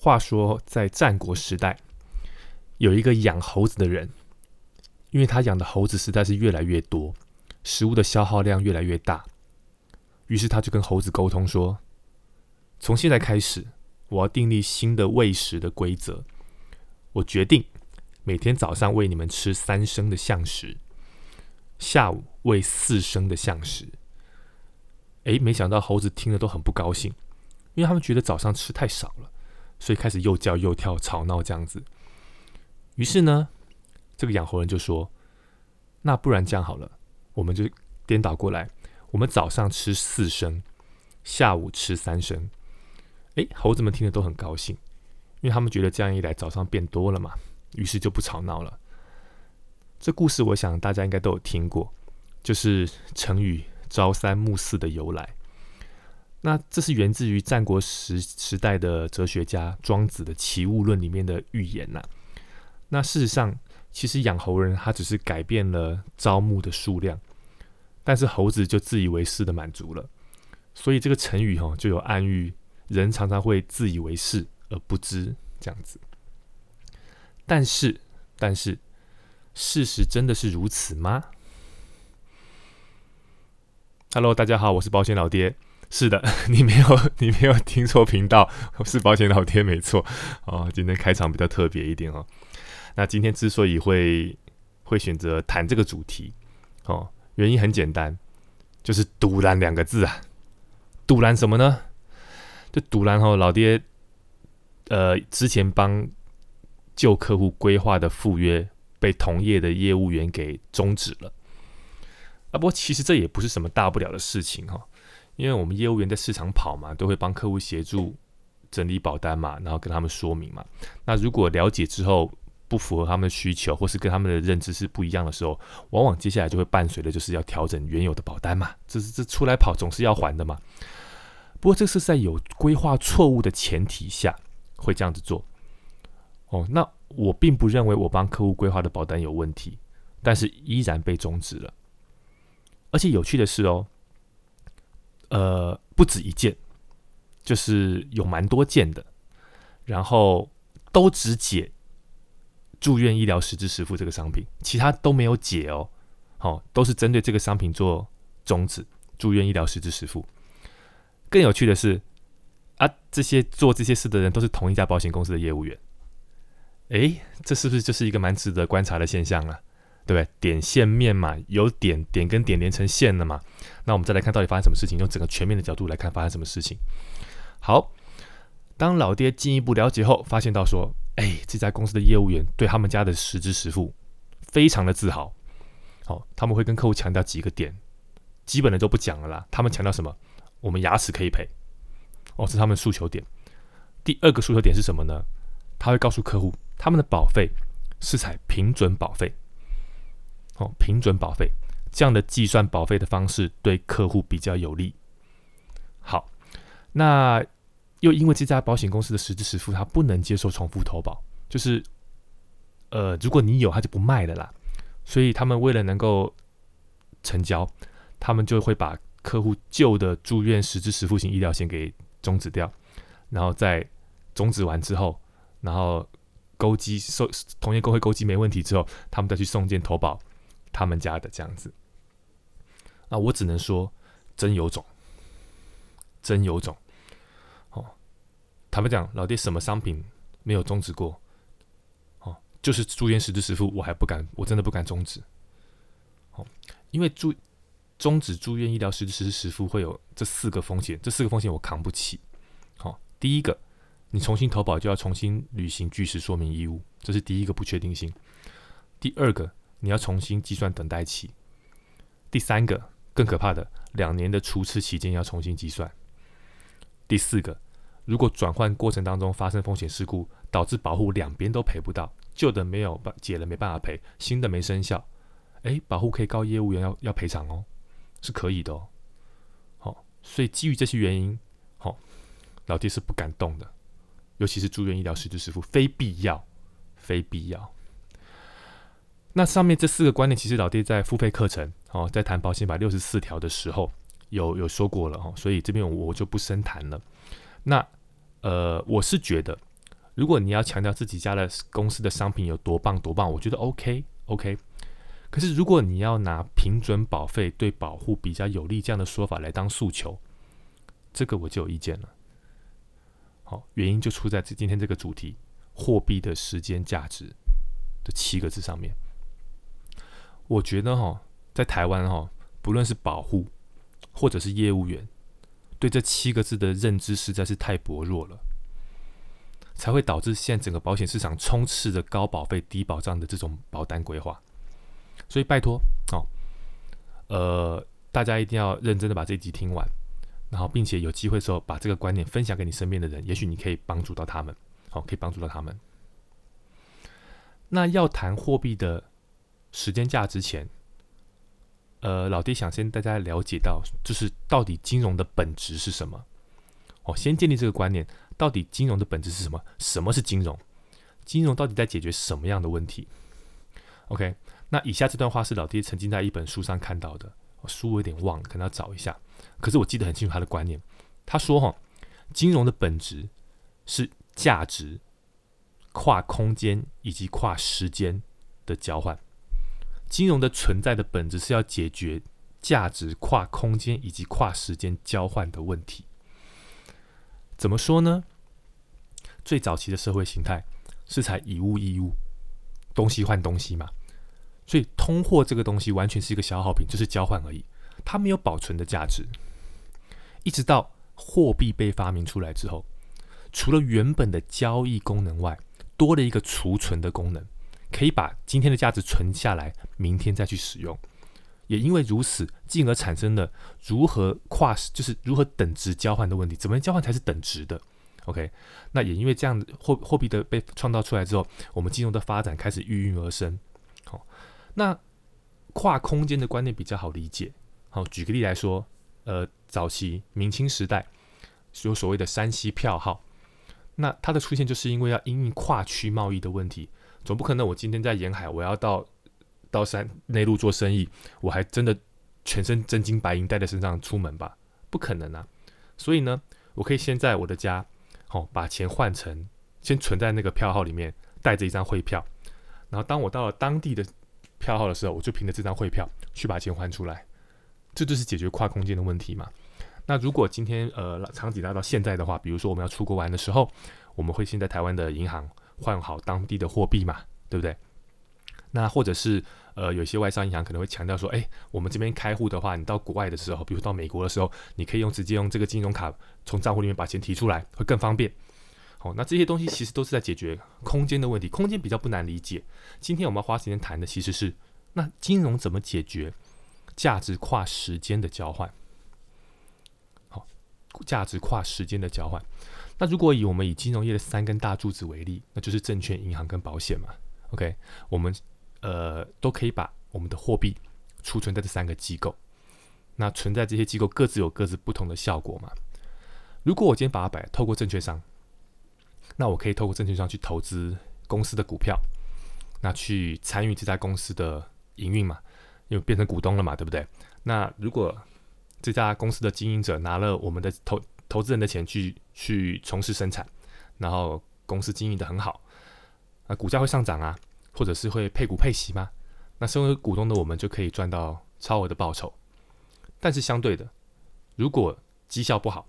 话说，在战国时代，有一个养猴子的人，因为他养的猴子实在是越来越多，食物的消耗量越来越大，于是他就跟猴子沟通说：“从现在开始，我要订立新的喂食的规则。我决定每天早上喂你们吃三升的象食，下午喂四升的象食。”诶，没想到猴子听了都很不高兴，因为他们觉得早上吃太少了。所以开始又叫又跳吵闹这样子，于是呢，这个养猴人就说：“那不然这样好了，我们就颠倒过来，我们早上吃四升，下午吃三升。”哎，猴子们听了都很高兴，因为他们觉得这样一来早上变多了嘛，于是就不吵闹了。这故事我想大家应该都有听过，就是成语“朝三暮四”的由来。那这是源自于战国时时代的哲学家庄子的《齐物论》里面的预言呐。那事实上，其实养猴人他只是改变了招募的数量，但是猴子就自以为是的满足了。所以这个成语哈就有暗喻，人常常会自以为是而不知这样子。但是，但是，事实真的是如此吗？Hello，大家好，我是保险老爹。是的，你没有 你没有听错频道，是保险老爹没错哦。今天开场比较特别一点哦。那今天之所以会会选择谈这个主题哦，原因很简单，就是“独蓝”两个字啊。独蓝什么呢？就独蓝哦，老爹呃之前帮旧客户规划的赴约被同业的业务员给终止了。啊，不过其实这也不是什么大不了的事情哈。因为我们业务员在市场跑嘛，都会帮客户协助整理保单嘛，然后跟他们说明嘛。那如果了解之后不符合他们的需求，或是跟他们的认知是不一样的时候，往往接下来就会伴随的就是要调整原有的保单嘛。这是这出来跑总是要还的嘛。不过这是在有规划错误的前提下会这样子做。哦，那我并不认为我帮客户规划的保单有问题，但是依然被终止了。而且有趣的是哦。呃，不止一件，就是有蛮多件的，然后都只解住院医疗实支实付这个商品，其他都没有解哦。好，都是针对这个商品做终止住院医疗实支实付。更有趣的是，啊，这些做这些事的人都是同一家保险公司的业务员。诶，这是不是就是一个蛮值得观察的现象啊？对不对？点线面嘛，有点点跟点连成线了嘛。那我们再来看到底发生什么事情，用整个全面的角度来看发生什么事情。好，当老爹进一步了解后，发现到说，哎，这家公司的业务员对他们家的实支实付非常的自豪。好，他们会跟客户强调几个点，基本的都不讲了啦。他们强调什么？我们牙齿可以赔。哦，是他们诉求点。第二个诉求点是什么呢？他会告诉客户，他们的保费是采平准保费。哦，平准保费这样的计算保费的方式对客户比较有利。好，那又因为这家保险公司的实质实付，它不能接受重复投保，就是呃，如果你有，他就不卖了啦。所以他们为了能够成交，他们就会把客户旧的住院实质实付型医疗险给终止掉，然后在终止完之后，然后勾机收同业工会勾机没问题之后，他们再去送件投保。他们家的这样子，那我只能说真有种，真有种。哦，坦白讲，老爹什么商品没有终止过？哦，就是住院实质实付，我还不敢，我真的不敢终止。哦，因为住终止住院医疗实质实质实付会有这四个风险，这四个风险我扛不起。好，第一个，你重新投保就要重新履行据实说明义务，这是第一个不确定性。第二个。你要重新计算等待期。第三个更可怕的，两年的除斥期间要重新计算。第四个，如果转换过程当中发生风险事故，导致保护两边都赔不到，旧的没有解了没办法赔，新的没生效，诶，保护可以告业务员要要赔偿哦，是可以的哦。好，所以基于这些原因，好，老爹是不敢动的，尤其是住院医疗实质实付，非必要，非必要。那上面这四个观念，其实老爹在付费课程哦，在谈保险法六十四条的时候有有说过了哈，所以这边我就不深谈了。那呃，我是觉得如果你要强调自己家的公司的商品有多棒多棒，我觉得 OK OK。可是如果你要拿平准保费对保护比较有利这样的说法来当诉求，这个我就有意见了。好，原因就出在今天这个主题——货币的时间价值的七个字上面。我觉得哈，在台湾哈，不论是保护或者是业务员，对这七个字的认知实在是太薄弱了，才会导致现在整个保险市场充斥着高保费、低保障的这种保单规划。所以拜托哦，呃，大家一定要认真的把这一集听完，然后并且有机会的时候把这个观念分享给你身边的人，也许你可以帮助到他们，好，可以帮助到他们。那要谈货币的。时间价值前，呃，老爹想先大家了解到，就是到底金融的本质是什么？哦，先建立这个观念，到底金融的本质是什么？什么是金融？金融到底在解决什么样的问题？OK，那以下这段话是老爹曾经在一本书上看到的，书我有点忘了，可能要找一下。可是我记得很清楚他的观念，他说：“哈，金融的本质是价值跨空间以及跨时间的交换。”金融的存在的本质是要解决价值跨空间以及跨时间交换的问题。怎么说呢？最早期的社会形态是采以物易物，东西换东西嘛。所以通货这个东西完全是一个消耗品，就是交换而已，它没有保存的价值。一直到货币被发明出来之后，除了原本的交易功能外，多了一个储存的功能。可以把今天的价值存下来，明天再去使用。也因为如此，进而产生了如何跨，就是如何等值交换的问题。怎么交换才是等值的？OK，那也因为这样货货币的被创造出来之后，我们金融的发展开始孕育而生。好，那跨空间的观念比较好理解。好，举个例来说，呃，早期明清时代有所谓的山西票号，那它的出现就是因为要因应跨区贸易的问题。总不可能，我今天在沿海，我要到到山内陆做生意，我还真的全身真金白银带在身上出门吧？不可能啊！所以呢，我可以先在我的家，好把钱换成，先存在那个票号里面，带着一张汇票，然后当我到了当地的票号的时候，我就凭着这张汇票去把钱换出来，这就是解决跨空间的问题嘛。那如果今天呃场景拉到现在的话，比如说我们要出国玩的时候，我们会先在台湾的银行。换好当地的货币嘛，对不对？那或者是呃，有些外商银行可能会强调说，哎，我们这边开户的话，你到国外的时候，比如到美国的时候，你可以用直接用这个金融卡从账户里面把钱提出来，会更方便。好，那这些东西其实都是在解决空间的问题，空间比较不难理解。今天我们要花时间谈的其实是，那金融怎么解决价值跨时间的交换？好，价值跨时间的交换。那如果以我们以金融业的三根大柱子为例，那就是证券、银行跟保险嘛。OK，我们呃都可以把我们的货币储存在这三个机构。那存在这些机构各自有各自不同的效果嘛。如果我今天把它摆透过证券商，那我可以透过证券商去投资公司的股票，那去参与这家公司的营运嘛，因为变成股东了嘛，对不对？那如果这家公司的经营者拿了我们的投投资人的钱去去从事生产，然后公司经营的很好，那股价会上涨啊，或者是会配股配息吗？那身为股东的我们就可以赚到超额的报酬。但是相对的，如果绩效不好，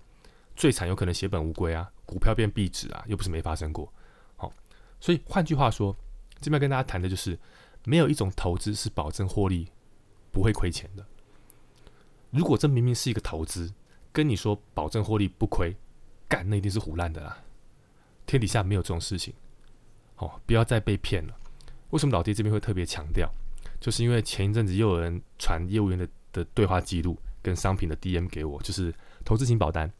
最惨有可能血本无归啊，股票变壁纸啊，又不是没发生过。好，所以换句话说，这边跟大家谈的就是，没有一种投资是保证获利不会亏钱的。如果这明明是一个投资，跟你说保证获利不亏，干那一定是胡烂的啦！天底下没有这种事情，哦，不要再被骗了。为什么老爹这边会特别强调？就是因为前一阵子又有人传业务员的的对话记录跟商品的 DM 给我，就是投资型保单。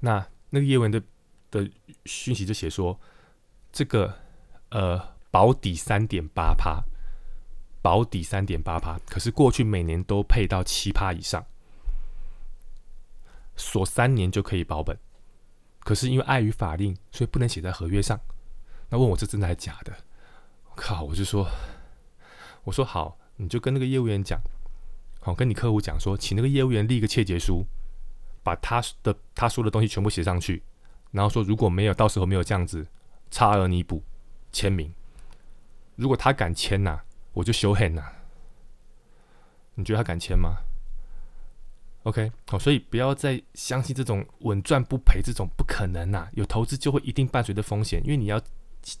那那个业务员的的讯息就写说，这个呃保底三点八趴，保底三点八趴，可是过去每年都配到七趴以上。锁三年就可以保本，可是因为碍于法令，所以不能写在合约上。那问我这真的还是假的？我靠！我就说，我说好，你就跟那个业务员讲，好，跟你客户讲说，请那个业务员立个切结书，把他的他说的东西全部写上去，然后说如果没有到时候没有这样子差额弥补签名，如果他敢签呐，我就修恨呐。你觉得他敢签吗？OK，好，所以不要再相信这种稳赚不赔这种不可能呐。有投资就会一定伴随着风险，因为你要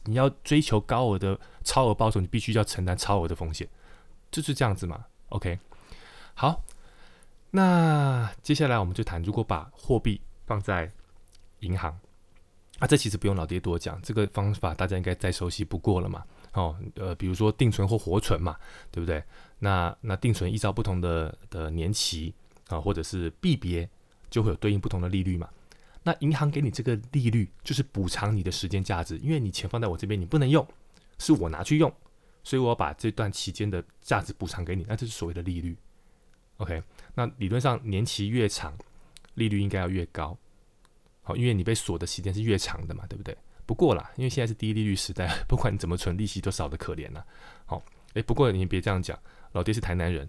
你要追求高额的超额报酬，你必须要承担超额的风险，就是这样子嘛。OK，好，那接下来我们就谈，如果把货币放在银行，啊，这其实不用老爹多讲，这个方法大家应该再熟悉不过了嘛。哦，呃，比如说定存或活存嘛，对不对？那那定存依照不同的的年期啊，或者是币别，就会有对应不同的利率嘛。那银行给你这个利率，就是补偿你的时间价值，因为你钱放在我这边，你不能用，是我拿去用，所以我要把这段期间的价值补偿给你，那这是所谓的利率。OK，那理论上年期越长，利率应该要越高，好，因为你被锁的时间是越长的嘛，对不对？不过啦，因为现在是低利率时代，不管你怎么存，利息都少的可怜了。好，诶，不过你别这样讲，老爹是台南人，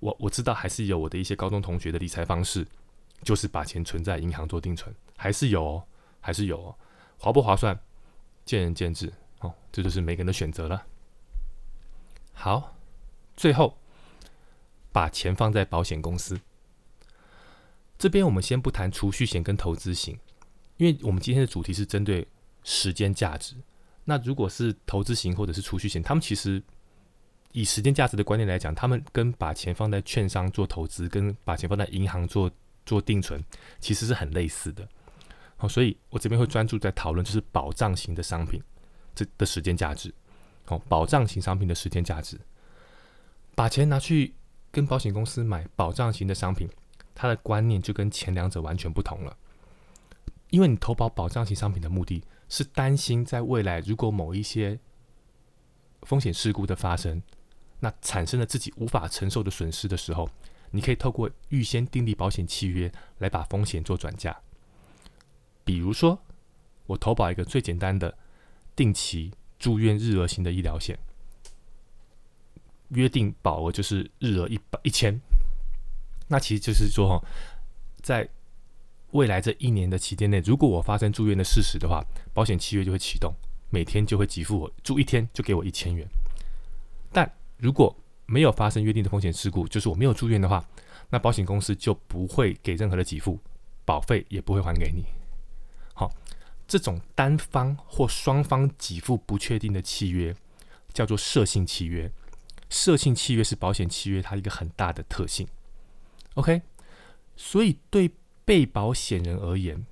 我我知道还是有我的一些高中同学的理财方式，就是把钱存在银行做定存，还是有，哦，还是有，哦，划不划算，见仁见智。哦，这就是每个人的选择了。好，最后把钱放在保险公司这边，我们先不谈储蓄险跟投资型，因为我们今天的主题是针对。时间价值，那如果是投资型或者是储蓄型，他们其实以时间价值的观念来讲，他们跟把钱放在券商做投资，跟把钱放在银行做做定存，其实是很类似的。好，所以我这边会专注在讨论就是保障型的商品这的时间价值。好，保障型商品的时间价值，把钱拿去跟保险公司买保障型的商品，它的观念就跟前两者完全不同了。因为你投保保障型商品的目的。是担心在未来，如果某一些风险事故的发生，那产生了自己无法承受的损失的时候，你可以透过预先订立保险契约来把风险做转嫁。比如说，我投保一个最简单的定期住院日额型的医疗险，约定保额就是日额一百一千，那其实就是说，在未来这一年的期间内，如果我发生住院的事实的话，保险契约就会启动，每天就会给付我住一天就给我一千元。如果没有发生约定的风险事故，就是我没有住院的话，那保险公司就不会给任何的给付，保费也不会还给你。好，这种单方或双方给付不确定的契约叫做设性契约。设性契约是保险契约它一个很大的特性。OK，所以对。被保险人而言，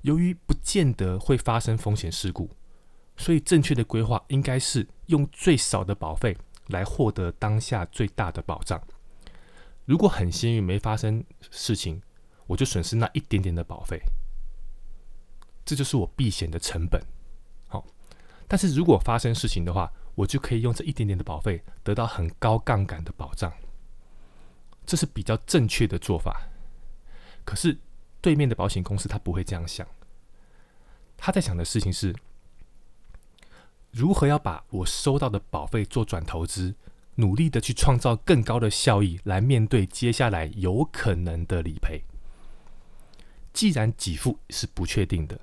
由于不见得会发生风险事故，所以正确的规划应该是用最少的保费来获得当下最大的保障。如果很幸运没发生事情，我就损失那一点点的保费，这就是我避险的成本。好，但是如果发生事情的话，我就可以用这一点点的保费得到很高杠杆的保障，这是比较正确的做法。可是，对面的保险公司他不会这样想，他在想的事情是，如何要把我收到的保费做转投资，努力的去创造更高的效益，来面对接下来有可能的理赔。既然给付是不确定的，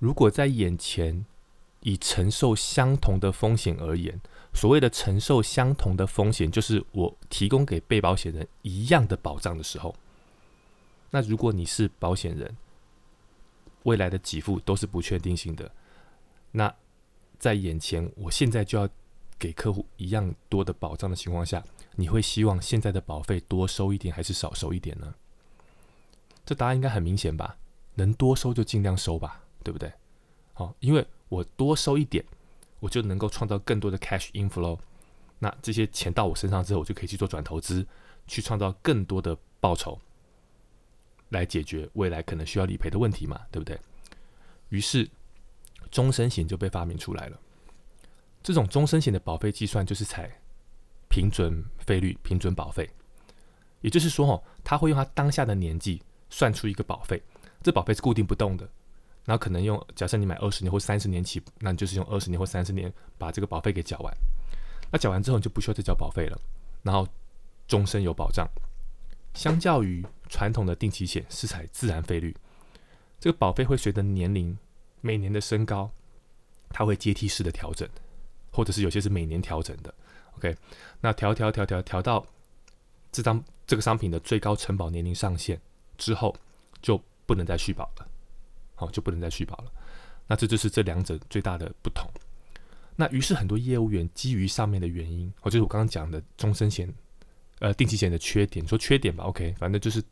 如果在眼前以承受相同的风险而言，所谓的承受相同的风险，就是我提供给被保险人一样的保障的时候。那如果你是保险人，未来的给付都是不确定性的。那在眼前，我现在就要给客户一样多的保障的情况下，你会希望现在的保费多收一点还是少收一点呢？这答案应该很明显吧？能多收就尽量收吧，对不对？好，因为我多收一点，我就能够创造更多的 cash inflow。那这些钱到我身上之后，我就可以去做转投资，去创造更多的报酬。来解决未来可能需要理赔的问题嘛，对不对？于是终身险就被发明出来了。这种终身险的保费计算就是采平准费率、平准保费，也就是说，哦，他会用他当下的年纪算出一个保费，这保费是固定不动的。然后可能用，假设你买二十年或三十年起，那你就是用二十年或三十年把这个保费给缴完。那缴完之后你就不需要再交保费了，然后终身有保障。相较于传统的定期险是采自然费率，这个保费会随着年龄每年的升高，它会阶梯式的调整，或者是有些是每年调整的。OK，那调调调调调到这张这个商品的最高承保年龄上限之后，就不能再续保了，好，就不能再续保了。那这就是这两者最大的不同。那于是很多业务员基于上面的原因，哦，就是我刚刚讲的终身险，呃，定期险的缺点，说缺点吧，OK，反正就是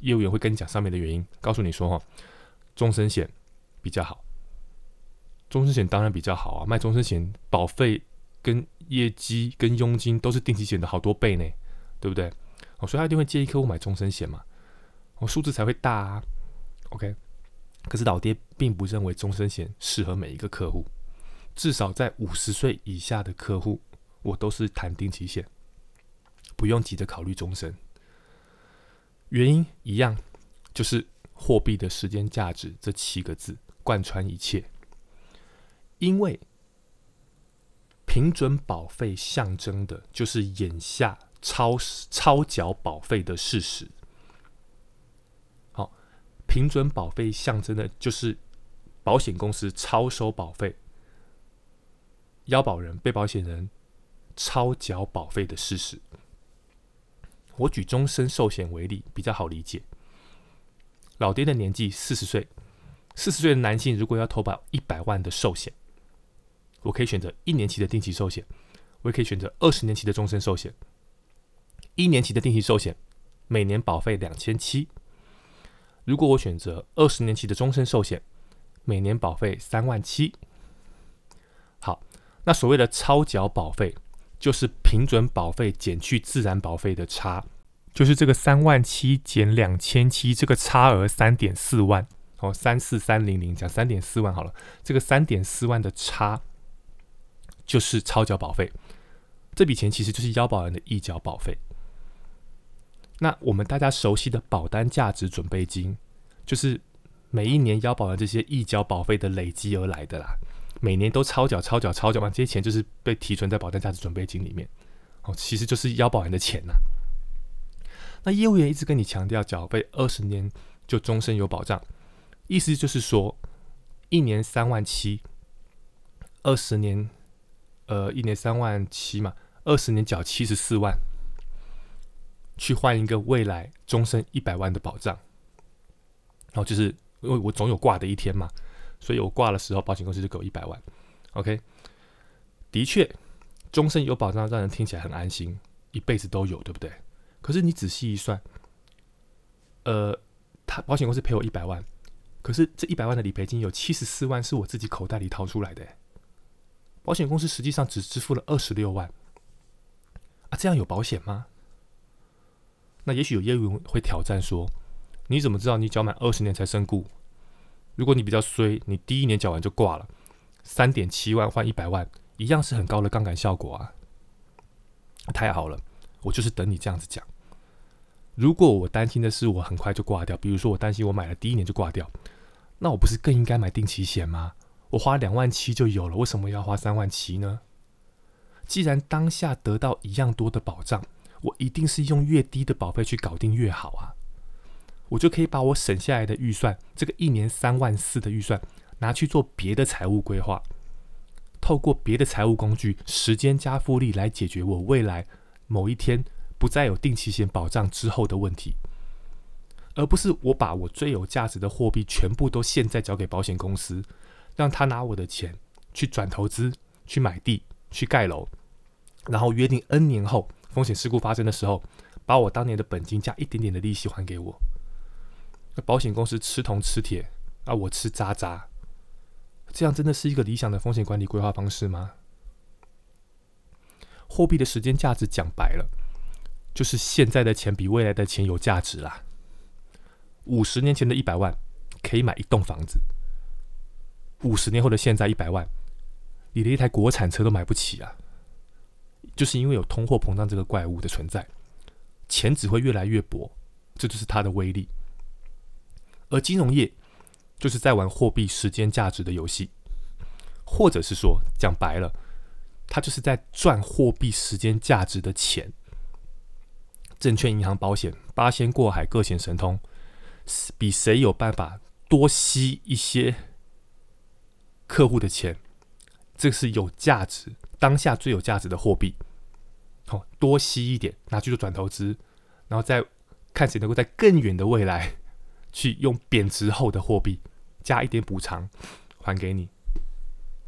业务员会跟你讲上面的原因，告诉你说哈，终身险比较好，终身险当然比较好啊，卖终身险保费跟业绩跟佣金都是定期险的好多倍呢，对不对？哦，所以他一定会建议客户买终身险嘛，哦，数字才会大啊，OK。可是老爹并不认为终身险适合每一个客户，至少在五十岁以下的客户，我都是谈定期险，不用急着考虑终身。原因一样，就是货币的时间价值这七个字贯穿一切。因为平准保费象征的就是眼下超超缴保费的事实。好平准保费象征的就是保险公司超收保费，腰保人、被保险人超缴保费的事实。我举终身寿险为例，比较好理解。老爹的年纪四十岁，四十岁的男性如果要投保一百万的寿险，我可以选择一年期的定期寿险，我也可以选择二十年期的终身寿险。一年期的定期寿险每年保费两千七。如果我选择二十年期的终身寿险，每年保费三万七。好，那所谓的超缴保费，就是平准保费减去自然保费的差，就是这个三万七减两千七，这个差额三点四万，哦，三四三零零讲三点四万好了，这个三点四万的差，就是超缴保费。这笔钱其实就是腰保人的一缴保费。那我们大家熟悉的保单价值准备金，就是每一年腰保的这些一缴保费的累积而来的啦。每年都超缴、超缴、超缴完，这些钱就是被提存在保单价值准备金里面。哦，其实就是腰保人的钱呐。那业务员一直跟你强调缴费二十年就终身有保障，意思就是说一年三万七，二十年，呃，一年三万七嘛，二十年缴七十四万。去换一个未来终身一百万的保障，然后就是因为我总有挂的一天嘛，所以我挂的时候，保险公司就给我一百万。OK，的确，终身有保障让人听起来很安心，一辈子都有，对不对？可是你仔细一算，呃，他保险公司赔我一百万，可是这一百万的理赔金有七十四万是我自己口袋里掏出来的，保险公司实际上只支付了二十六万，啊，这样有保险吗？那也许有业务员会挑战说：“你怎么知道你缴满二十年才身故？如果你比较衰，你第一年缴完就挂了，三点七万换一百万，一样是很高的杠杆效果啊！太好了，我就是等你这样子讲。如果我担心的是我很快就挂掉，比如说我担心我买了第一年就挂掉，那我不是更应该买定期险吗？我花两万七就有了，为什么要花三万七呢？既然当下得到一样多的保障。”我一定是用越低的保费去搞定越好啊！我就可以把我省下来的预算，这个一年三万四的预算，拿去做别的财务规划，透过别的财务工具，时间加复利来解决我未来某一天不再有定期险保障之后的问题，而不是我把我最有价值的货币全部都现在交给保险公司，让他拿我的钱去转投资、去买地、去盖楼，然后约定 N 年后。风险事故发生的时候，把我当年的本金加一点点的利息还给我。那保险公司吃铜吃铁，啊，我吃渣渣，这样真的是一个理想的风险管理规划方式吗？货币的时间价值讲白了，就是现在的钱比未来的钱有价值啦。五十年前的一百万可以买一栋房子，五十年后的现在一百万，你连一台国产车都买不起啊！就是因为有通货膨胀这个怪物的存在，钱只会越来越薄，这就是它的威力。而金融业就是在玩货币时间价值的游戏，或者是说讲白了，它就是在赚货币时间价值的钱。证券、银行、保险八仙过海各显神通，比谁有办法多吸一些客户的钱，这是有价值、当下最有价值的货币。好，多吸一点，拿去做转投资，然后再看谁能够在更远的未来 去用贬值后的货币加一点补偿还给你。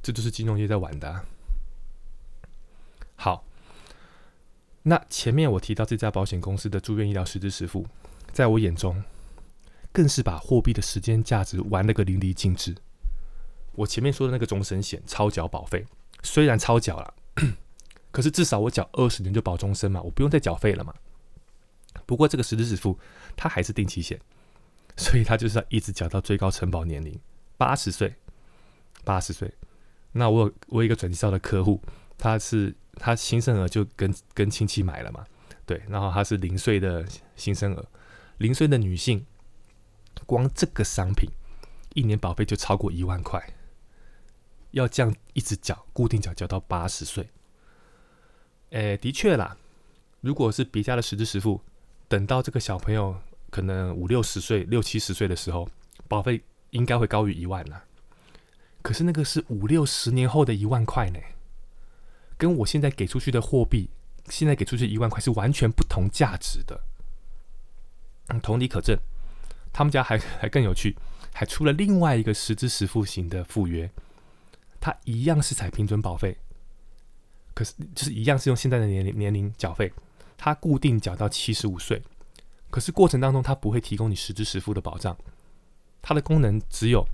这就是金融业在玩的。好，那前面我提到这家保险公司的住院医疗实支实付，在我眼中。更是把货币的时间价值玩了个淋漓尽致。我前面说的那个终身险超缴保费，虽然超缴了，可是至少我缴二十年就保终身嘛，我不用再缴费了嘛。不过这个实支实付它还是定期险，所以它就是要一直缴到最高承保年龄八十岁。八十岁，那我我一个转介绍的客户，他是他新生儿就跟跟亲戚买了嘛，对，然后他是零岁的新生儿，零岁的女性。光这个商品，一年保费就超过一万块，要这样一直缴，固定缴缴到八十岁。诶，的确啦，如果是别家的实支实付，等到这个小朋友可能五六十岁、六七十岁的时候，保费应该会高于一万啦。可是那个是五六十年后的一万块呢，跟我现在给出去的货币，现在给出去一万块是完全不同价值的。同理可证。他们家还还更有趣，还出了另外一个实支实付型的附约，它一样是采平准保费，可是就是一样是用现在的年龄年龄缴费，它固定缴到七十五岁，可是过程当中它不会提供你实支实付的保障，它的功能只有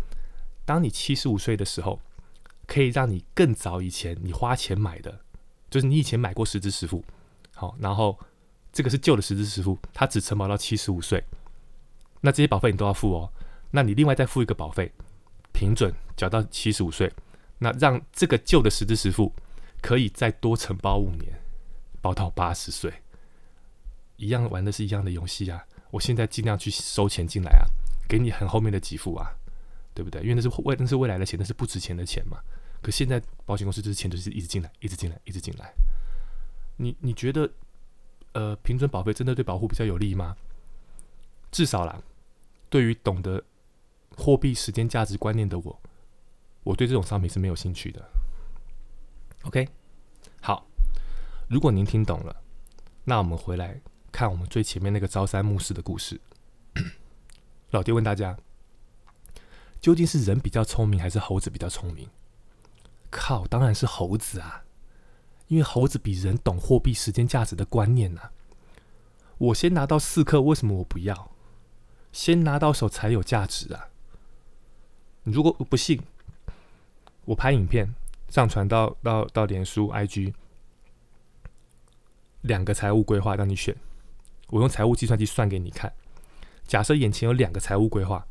当你七十五岁的时候，可以让你更早以前你花钱买的，就是你以前买过实支实付，好，然后这个是旧的实支实付，它只承保到七十五岁。那这些保费你都要付哦，那你另外再付一个保费，平准缴到七十五岁，那让这个旧的十支十付可以再多承包五年，保到八十岁，一样玩的是一样的游戏啊！我现在尽量去收钱进来啊，给你很后面的给付啊，对不对？因为那是未那是未来的钱，那是不值钱的钱嘛。可现在保险公司就是钱就是一直进来，一直进来，一直进来。你你觉得，呃，平准保费真的对保护比较有利吗？至少啦。对于懂得货币时间价值观念的我，我对这种商品是没有兴趣的。OK，好，如果您听懂了，那我们回来看我们最前面那个朝三暮四的故事。老爹问大家，究竟是人比较聪明，还是猴子比较聪明？靠，当然是猴子啊！因为猴子比人懂货币时间价值的观念呐。我先拿到四克，为什么我不要？先拿到手才有价值啊！你如果不信，我拍影片上传到到到脸书、IG，两个财务规划让你选，我用财务计算机算给你看。假设眼前有两个财务规划，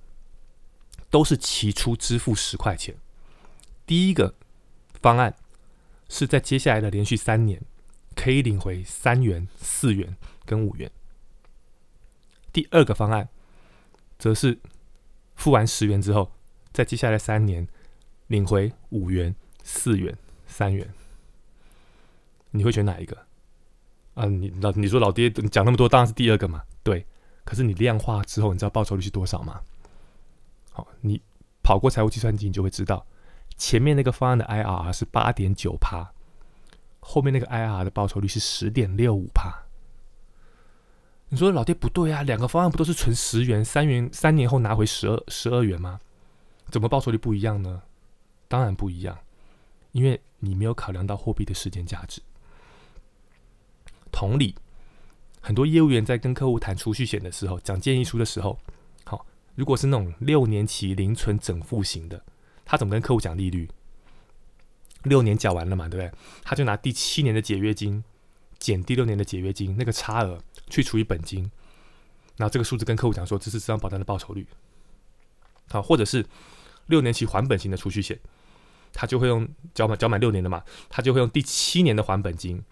都是起初支付十块钱，第一个方案是在接下来的连续三年可以领回三元、四元跟五元，第二个方案。则是付完十元之后，在接下来三年领回五元、四元、三元，你会选哪一个？啊，你老你说老爹讲那么多，当然是第二个嘛。对，可是你量化之后，你知道报酬率是多少吗？好，你跑过财务计算机，你就会知道，前面那个方案的 IRR 是八点九趴，后面那个 IRR 的报酬率是十点六五趴。你说老爹不对啊，两个方案不都是存十元，三元三年后拿回十二十二元吗？怎么报酬率不一样呢？当然不一样，因为你没有考量到货币的时间价值。同理，很多业务员在跟客户谈储蓄险的时候，讲建议书的时候，好，如果是那种六年期零存整付型的，他怎么跟客户讲利率？六年缴完了嘛，对不对？他就拿第七年的解约金。减第六年的解约金那个差额去除以本金，那这个数字跟客户讲说这是这张保单的报酬率，好，或者是六年期还本型的储蓄险，他就会用缴满缴满六年的嘛，他就会用第七年的还本金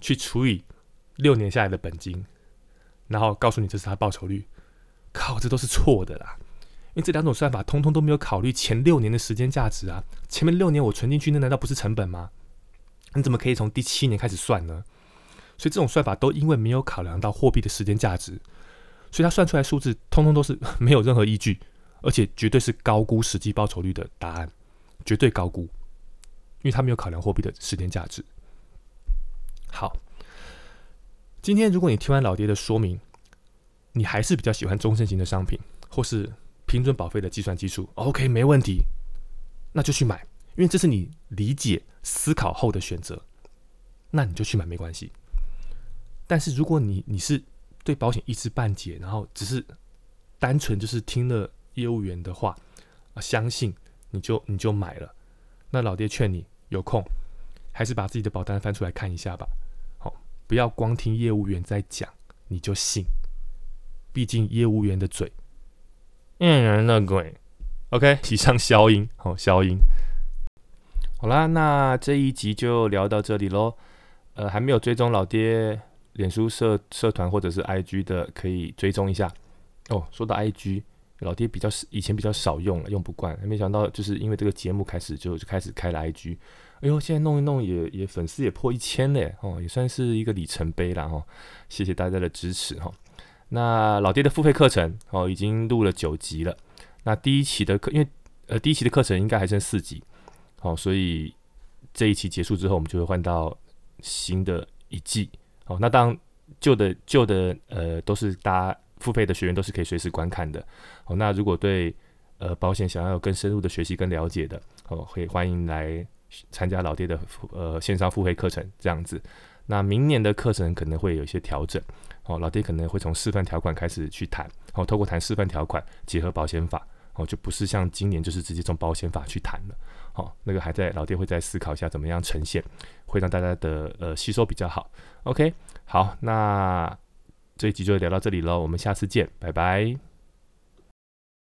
去除以六年下来的本金，然后告诉你这是他报酬率，靠，这都是错的啦，因为这两种算法通通都没有考虑前六年的时间价值啊，前面六年我存进去那难道不是成本吗？你怎么可以从第七年开始算呢？所以这种算法都因为没有考量到货币的时间价值，所以它算出来数字通通都是 没有任何依据，而且绝对是高估实际报酬率的答案，绝对高估，因为他没有考量货币的时间价值。好，今天如果你听完老爹的说明，你还是比较喜欢终身型的商品，或是平准保费的计算基础，OK，没问题，那就去买，因为这是你理解思考后的选择，那你就去买没关系。但是如果你你是对保险一知半解，然后只是单纯就是听了业务员的话啊，相信你就你就买了，那老爹劝你有空还是把自己的保单翻出来看一下吧。好，不要光听业务员在讲你就信，毕竟业务员的嘴，骗人的鬼。OK，以上消音，好消音。好啦，那这一集就聊到这里喽。呃，还没有追踪老爹。脸书社社团或者是 IG 的可以追踪一下哦。说到 IG，老爹比较以前比较少用了，用不惯。没想到就是因为这个节目开始就就开始开了 IG。哎呦，现在弄一弄也也粉丝也破一千嘞哦，也算是一个里程碑了哦。谢谢大家的支持哈。那老爹的付费课程哦，已经录了九集了。那第一期的课，因为呃第一期的课程应该还剩四集，好，所以这一期结束之后，我们就会换到新的一季。哦，那当旧的旧的呃都是大家付费的学员都是可以随时观看的。哦，那如果对呃保险想要有更深入的学习跟了解的，哦，可以欢迎来参加老爹的呃线上付费课程这样子。那明年的课程可能会有一些调整。哦，老爹可能会从示范条款开始去谈，哦，透过谈示范条款结合保险法，哦，就不是像今年就是直接从保险法去谈了。好，那个还在老爹会再思考一下怎么样呈现，会让大家的呃吸收比较好。OK，好，那这一集就聊到这里了，我们下次见，拜拜。